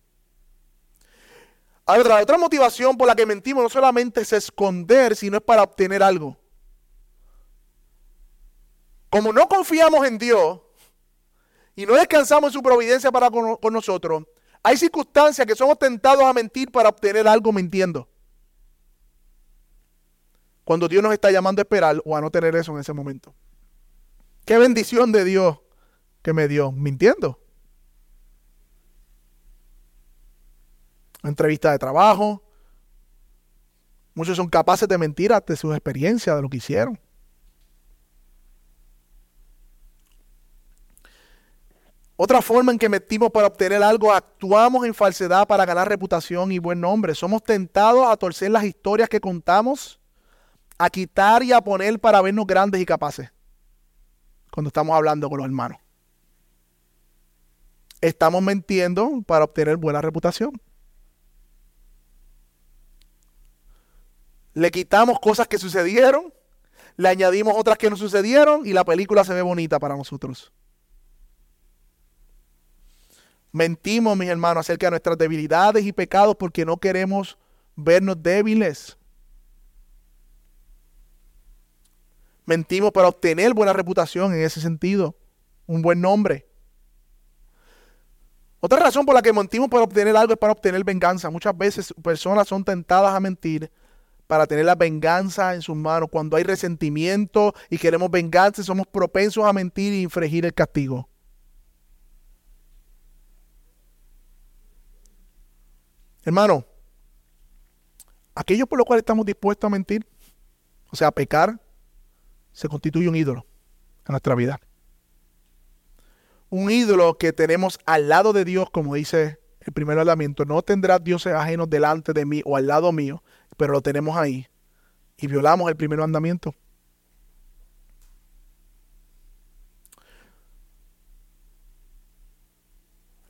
Otra, otra motivación por la que mentimos no solamente es esconder, sino es para obtener algo. Como no confiamos en Dios y no descansamos en su providencia para con nosotros, hay circunstancias que somos tentados a mentir para obtener algo mintiendo. Cuando Dios nos está llamando a esperar o a no tener eso en ese momento. Qué bendición de Dios que me dio mintiendo. Entrevista de trabajo. Muchos son capaces de mentir ante su experiencia de lo que hicieron. Otra forma en que metimos para obtener algo, actuamos en falsedad para ganar reputación y buen nombre. Somos tentados a torcer las historias que contamos, a quitar y a poner para vernos grandes y capaces cuando estamos hablando con los hermanos. Estamos mintiendo para obtener buena reputación. Le quitamos cosas que sucedieron, le añadimos otras que no sucedieron y la película se ve bonita para nosotros. Mentimos, mis hermanos, acerca de nuestras debilidades y pecados porque no queremos vernos débiles. Mentimos para obtener buena reputación en ese sentido, un buen nombre. Otra razón por la que mentimos para obtener algo es para obtener venganza. Muchas veces personas son tentadas a mentir para tener la venganza en sus manos. Cuando hay resentimiento y queremos venganza, somos propensos a mentir y infringir el castigo. Hermano, aquello por lo cual estamos dispuestos a mentir, o sea, a pecar, se constituye un ídolo en nuestra vida. Un ídolo que tenemos al lado de Dios, como dice el primer mandamiento, no tendrás dioses ajenos delante de mí o al lado mío, pero lo tenemos ahí. Y violamos el primer mandamiento.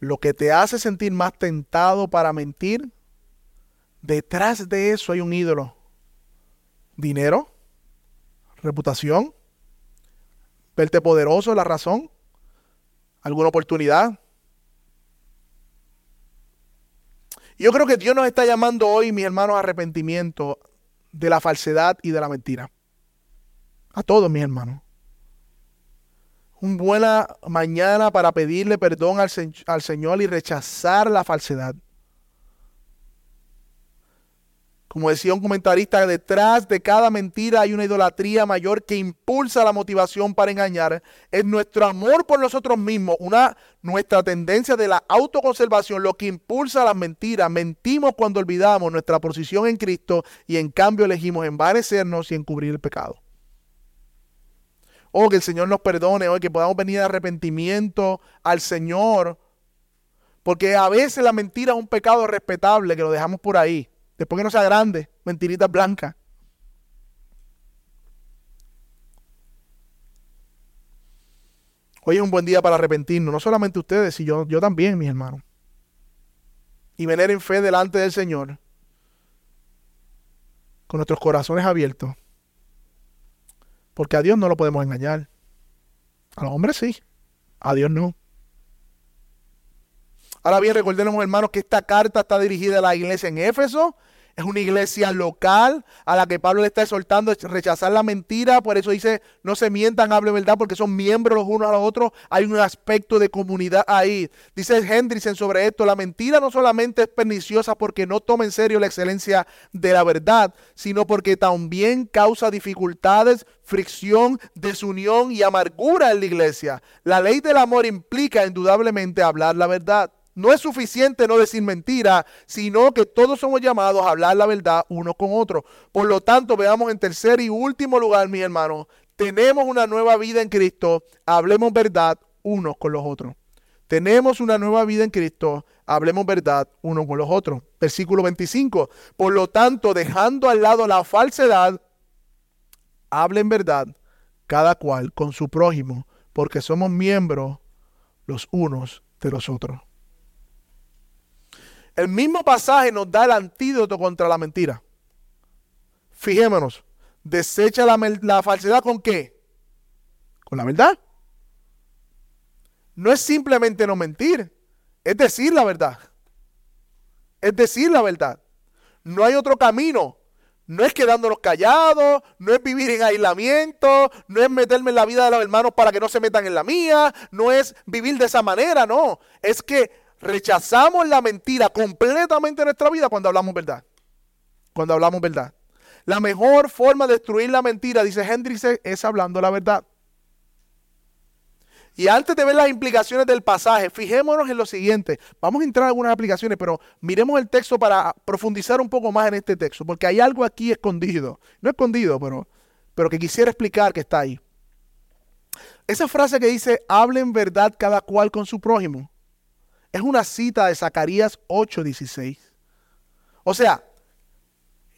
Lo que te hace sentir más tentado para mentir, detrás de eso hay un ídolo. Dinero, reputación, verte poderoso, la razón, alguna oportunidad. Yo creo que Dios nos está llamando hoy, mis hermanos, a arrepentimiento de la falsedad y de la mentira. A todos, mis hermanos. Una buena mañana para pedirle perdón al, Señor y rechazar la falsedad. Como decía un comentarista, detrás de cada mentira hay una idolatría mayor que impulsa la motivación para engañar. Es nuestro amor por nosotros mismos, una, nuestra tendencia de la autoconservación, lo que impulsa las mentiras. Mentimos cuando olvidamos nuestra posición en Cristo y en cambio elegimos envanecernos y encubrir el pecado. Oh, que el Señor nos perdone, hoy que podamos venir de arrepentimiento al Señor. Porque a veces la mentira es un pecado respetable que lo dejamos por ahí. Después que no sea grande, mentiritas blancas. Hoy es un buen día para arrepentirnos, no solamente ustedes, sino yo, yo también, mis hermanos. Y venir en fe delante del Señor, con nuestros corazones abiertos. Porque a Dios no lo podemos engañar. A los hombres sí, a Dios no. Ahora bien, recordemos, hermanos, que esta carta está dirigida a la iglesia en Éfeso. Es una iglesia local a la que Pablo le está exhortando a rechazar la mentira. Por eso dice, no se mientan, hable verdad, porque son miembros los unos a los otros. Hay un aspecto de comunidad ahí. Dice Hendrickson sobre esto, la mentira no solamente es perniciosa porque no toma en serio la excelencia de la verdad, sino porque también causa dificultades, fricción, desunión y amargura en la iglesia. La ley del amor implica indudablemente hablar la verdad. No es suficiente no decir mentira, sino que todos somos llamados a hablar la verdad uno con otro. Por lo tanto, veamos en tercer y último lugar, mis hermanos, tenemos una nueva vida en Cristo, hablemos verdad unos con los otros. Tenemos una nueva vida en Cristo, hablemos verdad unos con los otros. Versículo 25. Por lo tanto, dejando al lado la falsedad, hablen verdad cada cual con su prójimo, porque somos miembros los unos de los otros. El mismo pasaje nos da el antídoto contra la mentira. Fijémonos, desecha la, falsedad con qué? Con la verdad. No es simplemente no mentir, es decir la verdad. Es decir la verdad. No hay otro camino. No es quedándonos callados, no es vivir en aislamiento, no es meterme en la vida de los hermanos para que no se metan en la mía, no es vivir de esa manera, no. Es que Rechazamos la mentira completamente en nuestra vida cuando hablamos verdad. Cuando hablamos verdad. La mejor forma de destruir la mentira, dice Hendrix, es hablando la verdad. Y antes de ver las implicaciones del pasaje, fijémonos en lo siguiente. Vamos a entrar en algunas aplicaciones, pero miremos el texto para profundizar un poco más en este texto, porque hay algo aquí escondido. No escondido, pero, pero que quisiera explicar que está ahí. Esa frase que dice, hablen verdad cada cual con su prójimo. Es una cita de Zacarías 8:16. O sea,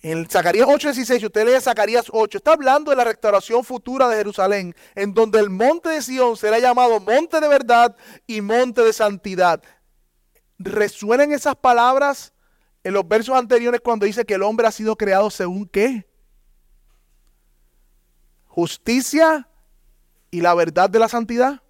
en Zacarías 8:16, si usted lee Zacarías 8, está hablando de la restauración futura de Jerusalén, en donde el monte de Sión será llamado monte de verdad y monte de santidad. ¿Resuenan esas palabras en los versos anteriores cuando dice que el hombre ha sido creado según qué? Justicia y la verdad de la santidad.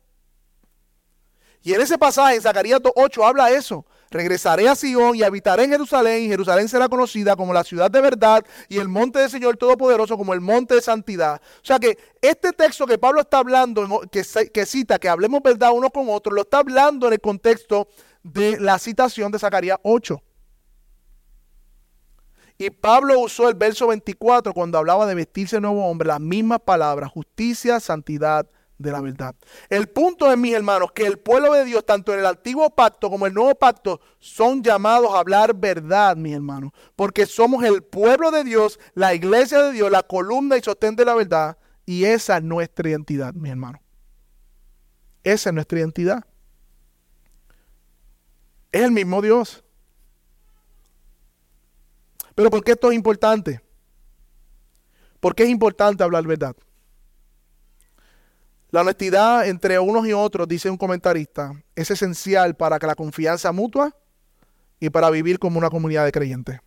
Y en ese pasaje, en Zacarías 8, habla eso. Regresaré a Sion y habitaré en Jerusalén, y Jerusalén será conocida como la ciudad de verdad y el monte del Señor Todopoderoso como el monte de santidad. O sea que este texto que Pablo está hablando, que, que cita que hablemos verdad uno con otro, lo está hablando en el contexto de la citación de Zacarías 8. Y Pablo usó el verso 24 cuando hablaba de vestirse nuevo hombre, las mismas palabras, justicia, santidad de la verdad. El punto es, mis hermanos, que el pueblo de Dios, tanto en el antiguo pacto como en el nuevo pacto, son llamados a hablar verdad, mis hermanos, porque somos el pueblo de Dios, la iglesia de Dios, la columna y sostén de la verdad, y esa es nuestra identidad, mis hermanos. Esa es nuestra identidad. Es el mismo Dios. Pero ¿por qué esto es importante? ¿Por qué es importante hablar verdad? La honestidad entre unos y otros, dice un comentarista, es esencial para que la confianza mutua y para vivir como una comunidad de creyentes.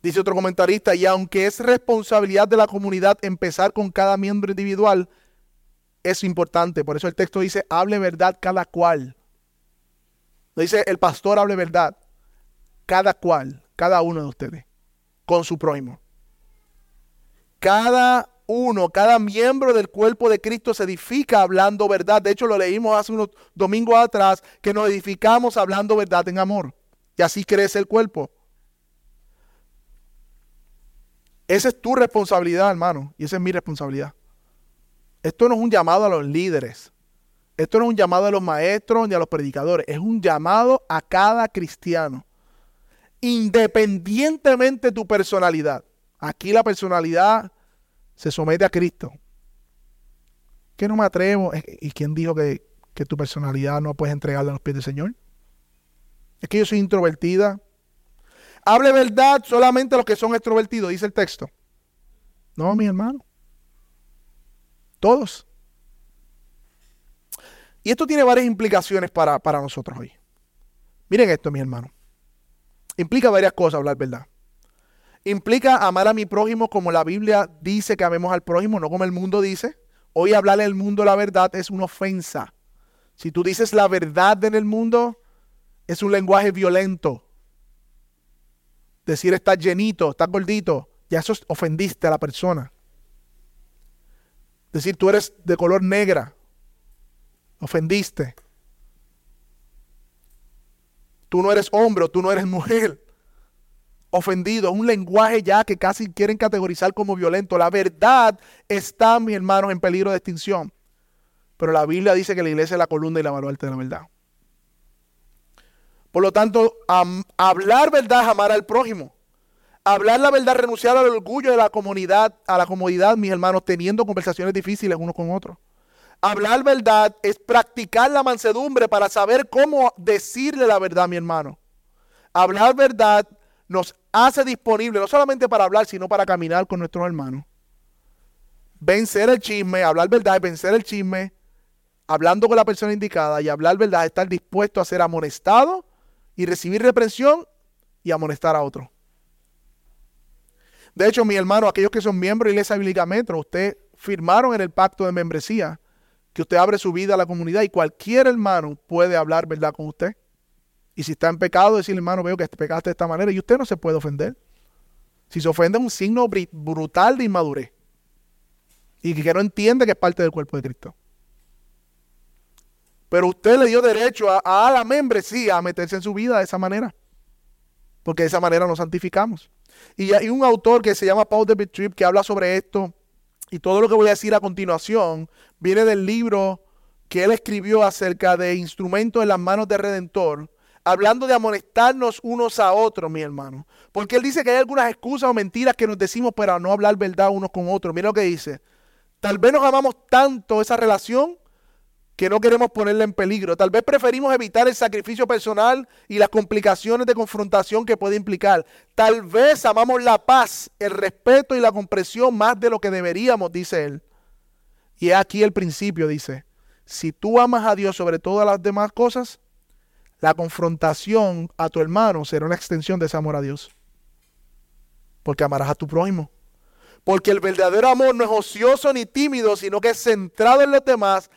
Dice otro comentarista, y aunque es responsabilidad de la comunidad empezar con cada miembro individual, es importante. Por eso el texto dice, hable verdad cada cual. dice, el pastor hable verdad cada cual cada uno de ustedes con su prójimo. Cada uno, cada miembro del cuerpo de Cristo se edifica hablando verdad. De hecho, lo leímos hace unos domingos atrás, que nos edificamos hablando verdad en amor. Y así crece el cuerpo. Esa es tu responsabilidad, hermano, y esa es mi responsabilidad. Esto no es un llamado a los líderes. Esto no es un llamado a los maestros ni a los predicadores. Es un llamado a cada cristiano independientemente de tu personalidad. Aquí la personalidad se somete a Cristo. ¿Qué no me atrevo? ¿Y quién dijo que, que tu personalidad no puedes entregarla a los pies del Señor? Es que yo soy introvertida. Hable verdad solamente a los que son extrovertidos, dice el texto. No, mi hermano. Todos. Y esto tiene varias implicaciones para, para nosotros hoy. Miren esto, mi hermano. Implica varias cosas hablar verdad. Implica amar a mi prójimo como la Biblia dice que amemos al prójimo, no como el mundo dice. Hoy hablarle al mundo la verdad es una ofensa. Si tú dices la verdad en el mundo, es un lenguaje violento. Decir estás llenito, estás gordito, ya eso ofendiste a la persona. Decir tú eres de color negra, ofendiste tú no eres hombre tú no eres mujer. Ofendido, un lenguaje ya que casi quieren categorizar como violento. La verdad está, mis hermanos, en peligro de extinción. Pero la Biblia dice que la iglesia es la columna y la baluarte de la verdad. Por lo tanto, hablar verdad es amar al prójimo. Hablar la verdad, renunciar al orgullo de la comunidad, a la comodidad, mis hermanos, teniendo conversaciones difíciles unos con otros. Hablar verdad es practicar la mansedumbre para saber cómo decirle la verdad, mi hermano. Hablar verdad nos hace disponible no solamente para hablar, sino para caminar con nuestros hermanos. Vencer el chisme, hablar verdad vencer el chisme, hablando con la persona indicada y hablar verdad es estar dispuesto a ser amonestado y recibir reprensión y amonestar a otro. De hecho, mi hermano, aquellos que son miembros de Iglesia Bíblica Metro, usted firmaron en el pacto de membresía que usted abre su vida a la comunidad y cualquier hermano puede hablar verdad con usted. Y si está en pecado, decirle, hermano, veo que pecaste de esta manera y usted no se puede ofender. Si se ofende es un signo brutal de inmadurez. Y que no entiende que es parte del cuerpo de Cristo. Pero usted le dio derecho a, a la membresía a meterse en su vida de esa manera. Porque de esa manera nos santificamos. Y hay un autor que se llama Paul de Trip que habla sobre esto y todo lo que voy a decir a continuación viene del libro que él escribió acerca de instrumentos en las manos del Redentor, hablando de amonestarnos unos a otros, mi hermano. Porque él dice que hay algunas excusas o mentiras que nos decimos para no hablar verdad unos con otros. Mira lo que dice. Tal vez nos amamos tanto esa relación que no queremos ponerla en peligro. Tal vez preferimos evitar el sacrificio personal y las complicaciones de confrontación que puede implicar. Tal vez amamos la paz, el respeto y la comprensión más de lo que deberíamos, dice él. Y aquí el principio, dice, si tú amas a Dios sobre todas las demás cosas, la confrontación a tu hermano será una extensión de ese amor a Dios. Porque amarás a tu prójimo. Porque el verdadero amor no es ocioso ni tímido, sino que es centrado en los demás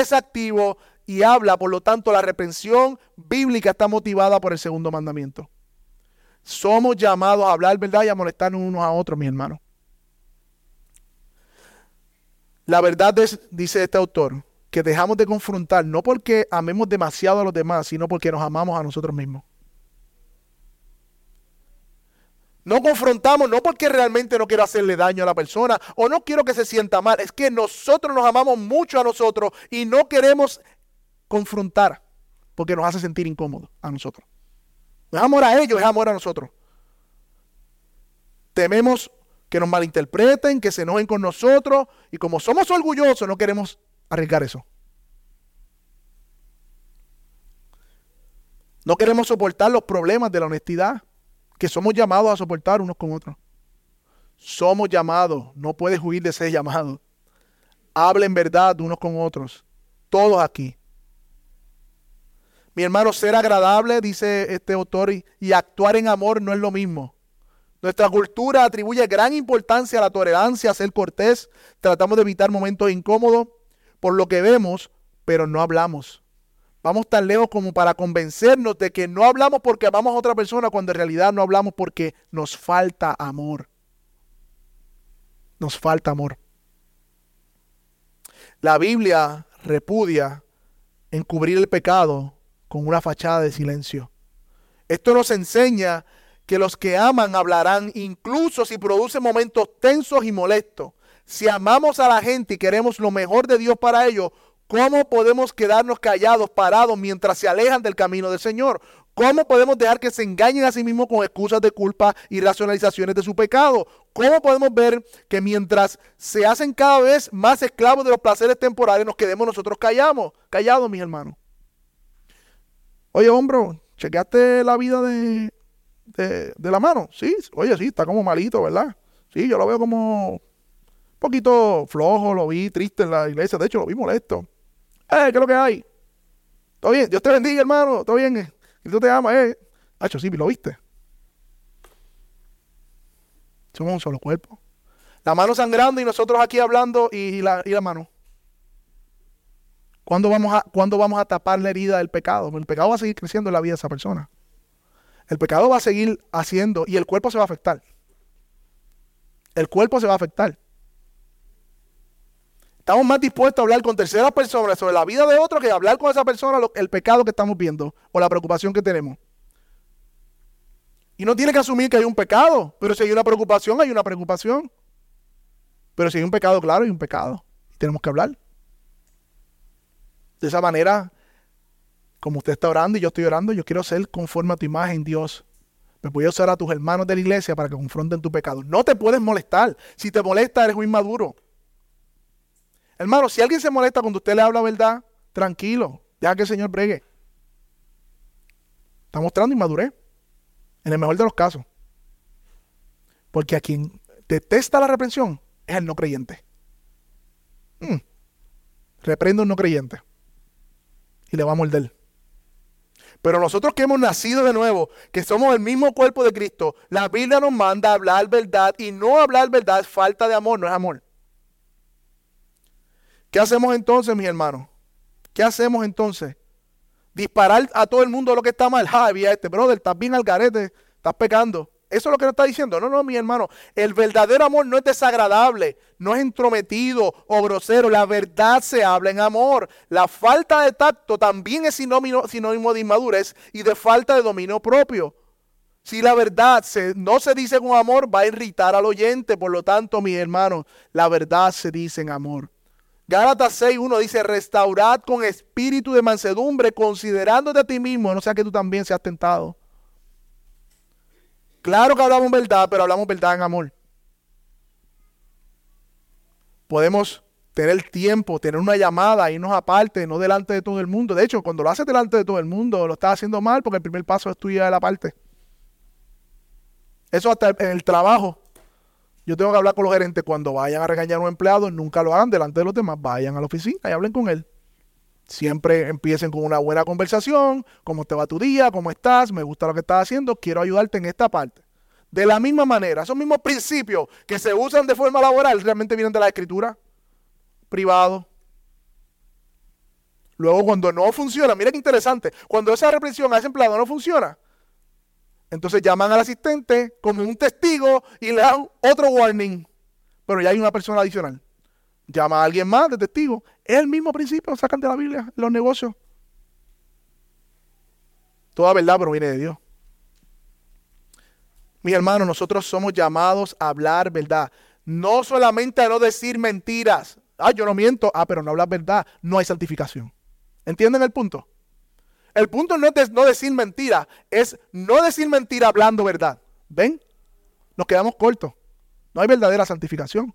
es activo y habla, por lo tanto la reprensión bíblica está motivada por el segundo mandamiento. Somos llamados a hablar verdad y a molestarnos unos a otros, mis hermanos. La verdad es, dice este autor, que dejamos de confrontar no porque amemos demasiado a los demás, sino porque nos amamos a nosotros mismos. No confrontamos, no porque realmente no quiero hacerle daño a la persona o no quiero que se sienta mal, es que nosotros nos amamos mucho a nosotros y no queremos confrontar porque nos hace sentir incómodos a nosotros. No es amor a ellos, es amor a nosotros. Tememos que nos malinterpreten, que se enojen con nosotros y como somos orgullosos no queremos arriesgar eso. No queremos soportar los problemas de la honestidad que somos llamados a soportar unos con otros. Somos llamados, no puedes huir de ese llamado. Hablen verdad unos con otros, todos aquí. Mi hermano, ser agradable, dice este autor, y, y actuar en amor no es lo mismo. Nuestra cultura atribuye gran importancia a la tolerancia, a ser cortés. Tratamos de evitar momentos incómodos por lo que vemos, pero no hablamos. Vamos tan lejos como para convencernos de que no hablamos porque amamos a otra persona cuando en realidad no hablamos porque nos falta amor. Nos falta amor. La Biblia repudia encubrir el pecado con una fachada de silencio. Esto nos enseña que los que aman hablarán incluso si producen momentos tensos y molestos. Si amamos a la gente y queremos lo mejor de Dios para ellos, ¿Cómo podemos quedarnos callados, parados, mientras se alejan del camino del Señor? ¿Cómo podemos dejar que se engañen a sí mismos con excusas de culpa y racionalizaciones de su pecado? ¿Cómo podemos ver que mientras se hacen cada vez más esclavos de los placeres temporales, nos quedemos nosotros callados, callados, mis hermanos? Oye, hombro, ¿chequeaste la vida de, de, de la mano? Sí, oye, sí, está como malito, ¿verdad? Sí, yo lo veo como poquito flojo, lo vi triste en la iglesia, de hecho lo vi molesto. Eh, ¿qué es lo que hay? ¿Todo bien? Dios te bendiga, hermano. ¿Todo bien? Tú te amas, eh. Hacho, sí, lo viste. Somos un solo cuerpo. La mano sangrando y nosotros aquí hablando y la, y la mano. ¿Cuándo vamos, a, ¿Cuándo vamos a tapar la herida del pecado? El pecado va a seguir creciendo en la vida de esa persona. El pecado va a seguir haciendo y el cuerpo se va a afectar. El cuerpo se va a afectar. Estamos más dispuestos a hablar con terceras personas sobre la vida de otro que hablar con esa persona el pecado que estamos viendo o la preocupación que tenemos. Y no tiene que asumir que hay un pecado, pero si hay una preocupación, hay una preocupación. Pero si hay un pecado, claro, hay un pecado. Y tenemos que hablar. De esa manera, como usted está orando y yo estoy orando, yo quiero ser conforme a tu imagen, Dios. Me voy a usar a tus hermanos de la iglesia para que confronten tu pecado. No te puedes molestar. Si te molesta, eres un inmaduro. Hermano, si alguien se molesta cuando usted le habla verdad, tranquilo, deja que el Señor bregue. Está mostrando inmadurez, en el mejor de los casos. Porque a quien detesta la reprensión es el no creyente. Hmm. Reprende a un no creyente y le va a morder. Pero nosotros que hemos nacido de nuevo, que somos el mismo cuerpo de Cristo, la Biblia nos manda a hablar verdad y no hablar verdad es falta de amor, no es amor. ¿Qué hacemos entonces, mis hermanos? ¿Qué hacemos entonces? Disparar a todo el mundo lo que está mal. Javi, este brother, estás bien al garete, estás pecando. Eso es lo que nos está diciendo. No, no, mi hermano. El verdadero amor no es desagradable, no es entrometido o grosero. La verdad se habla en amor. La falta de tacto también es sinónimo, sinónimo de inmadurez y de falta de dominio propio. Si la verdad se, no se dice con amor, va a irritar al oyente. Por lo tanto, mis hermanos, la verdad se dice en amor. Gálatas 6.1 dice, restaurad con espíritu de mansedumbre, considerándote a ti mismo, no sea que tú también seas tentado. Claro que hablamos verdad, pero hablamos verdad en amor. Podemos tener tiempo, tener una llamada, irnos aparte, no delante de todo el mundo. De hecho, cuando lo haces delante de todo el mundo, lo estás haciendo mal porque el primer paso es tuya de la parte. Eso hasta en el trabajo. Yo tengo que hablar con los gerentes cuando vayan a regañar a un empleado, nunca lo hagan delante de los demás, vayan a la oficina y hablen con él. Siempre empiecen con una buena conversación, cómo te va tu día, cómo estás, me gusta lo que estás haciendo, quiero ayudarte en esta parte. De la misma manera, esos mismos principios que se usan de forma laboral realmente vienen de la escritura privado. Luego cuando no funciona, mira qué interesante, cuando esa represión a ese empleado no funciona, entonces llaman al asistente como un testigo y le dan otro warning. Pero ya hay una persona adicional. Llama a alguien más de testigo. Es el mismo principio, sacan de la Biblia los negocios. Toda verdad proviene de Dios. Mis hermanos, nosotros somos llamados a hablar verdad. No solamente a no decir mentiras. Ah, yo no miento. Ah, pero no hablas verdad. No hay santificación. ¿Entienden el punto? El punto no es no decir mentira, es no decir mentira hablando verdad. ¿Ven? Nos quedamos cortos. No hay verdadera santificación.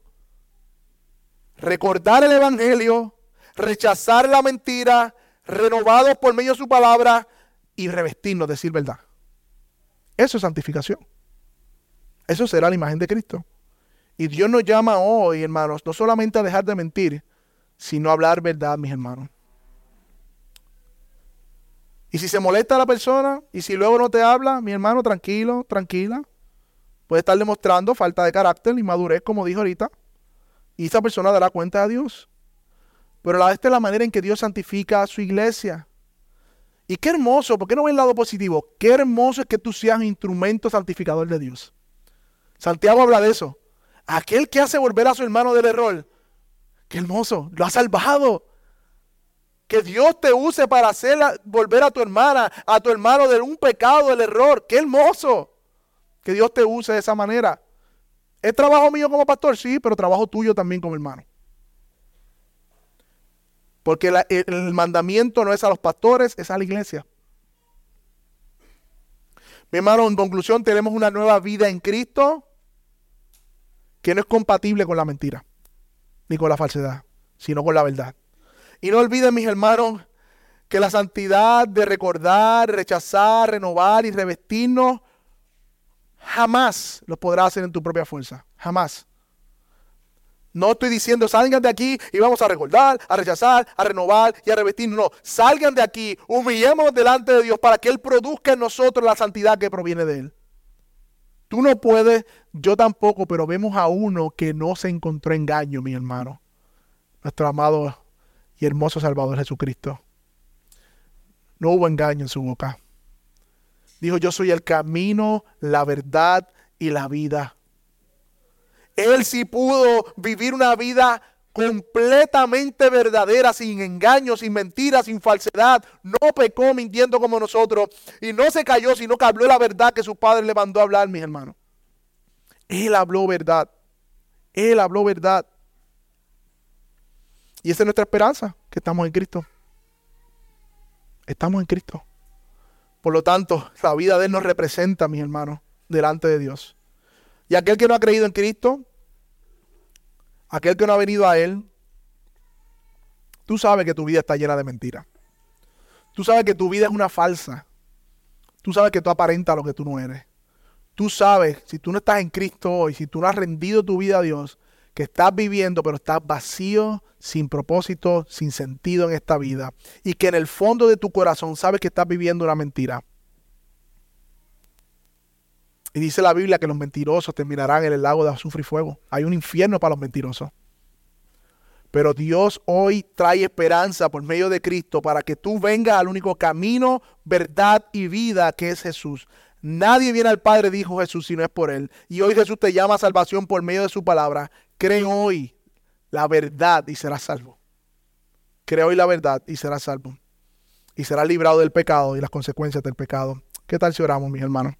Recordar el Evangelio, rechazar la mentira, renovados por medio de su palabra y revestirnos, decir verdad. Eso es santificación. Eso será la imagen de Cristo. Y Dios nos llama hoy, hermanos, no solamente a dejar de mentir, sino a hablar verdad, mis hermanos. Y si se molesta la persona y si luego no te habla, mi hermano, tranquilo, tranquila. Puede estar demostrando falta de carácter y madurez, como dijo ahorita. Y esa persona dará cuenta a Dios. Pero esta es la manera en que Dios santifica a su iglesia. Y qué hermoso, ¿por qué no ve el lado positivo? Qué hermoso es que tú seas instrumento santificador de Dios. Santiago habla de eso. Aquel que hace volver a su hermano del error. Qué hermoso, lo ha salvado. Que Dios te use para hacer volver a tu hermana, a tu hermano de un pecado, del error. Qué hermoso. Que Dios te use de esa manera. ¿Es trabajo mío como pastor? Sí, pero trabajo tuyo también como hermano. Porque el mandamiento no es a los pastores, es a la iglesia. Mi hermano, en conclusión, tenemos una nueva vida en Cristo que no es compatible con la mentira, ni con la falsedad, sino con la verdad. Y no olviden, mis hermanos, que la santidad de recordar, rechazar, renovar y revestirnos, jamás lo podrás hacer en tu propia fuerza. Jamás. No estoy diciendo salgan de aquí y vamos a recordar, a rechazar, a renovar y a revestirnos. No, salgan de aquí, humillémonos delante de Dios para que Él produzca en nosotros la santidad que proviene de Él. Tú no puedes, yo tampoco, pero vemos a uno que no se encontró engaño, mi hermano. Nuestro amado y hermoso Salvador Jesucristo. No hubo engaño en su boca. Dijo, yo soy el camino, la verdad y la vida. Él sí pudo vivir una vida completamente verdadera, sin engaños, sin mentiras, sin falsedad. No pecó mintiendo como nosotros y no se cayó, sino que habló la verdad que su padre le mandó a hablar, mis hermanos. Él habló verdad. Él habló verdad. Y esa es nuestra esperanza, que estamos en Cristo. Estamos en Cristo. Por lo tanto, la vida de Él nos representa, mis hermanos, delante de Dios. Y aquel que no ha creído en Cristo, aquel que no ha venido a Él, tú sabes que tu vida está llena de mentiras. Tú sabes que tu vida es una falsa. Tú sabes que tú aparentas lo que tú no eres. Tú sabes, si tú no estás en Cristo hoy, si tú no has rendido tu vida a Dios, que estás viviendo, pero estás vacío, sin propósito, sin sentido en esta vida. Y que en el fondo de tu corazón sabes que estás viviendo una mentira. Y dice la Biblia que los mentirosos terminarán en el lago de azufre y fuego. Hay un infierno para los mentirosos. Pero Dios hoy trae esperanza por medio de Cristo para que tú vengas al único camino, verdad y vida que es Jesús. Nadie viene al Padre, dijo Jesús, si no es por Él. Y hoy Jesús te llama a salvación por medio de su palabra cree hoy la verdad y será salvo. Cree hoy la verdad y será salvo. Y será librado del pecado y las consecuencias del pecado. ¿Qué tal si oramos, mis hermanos?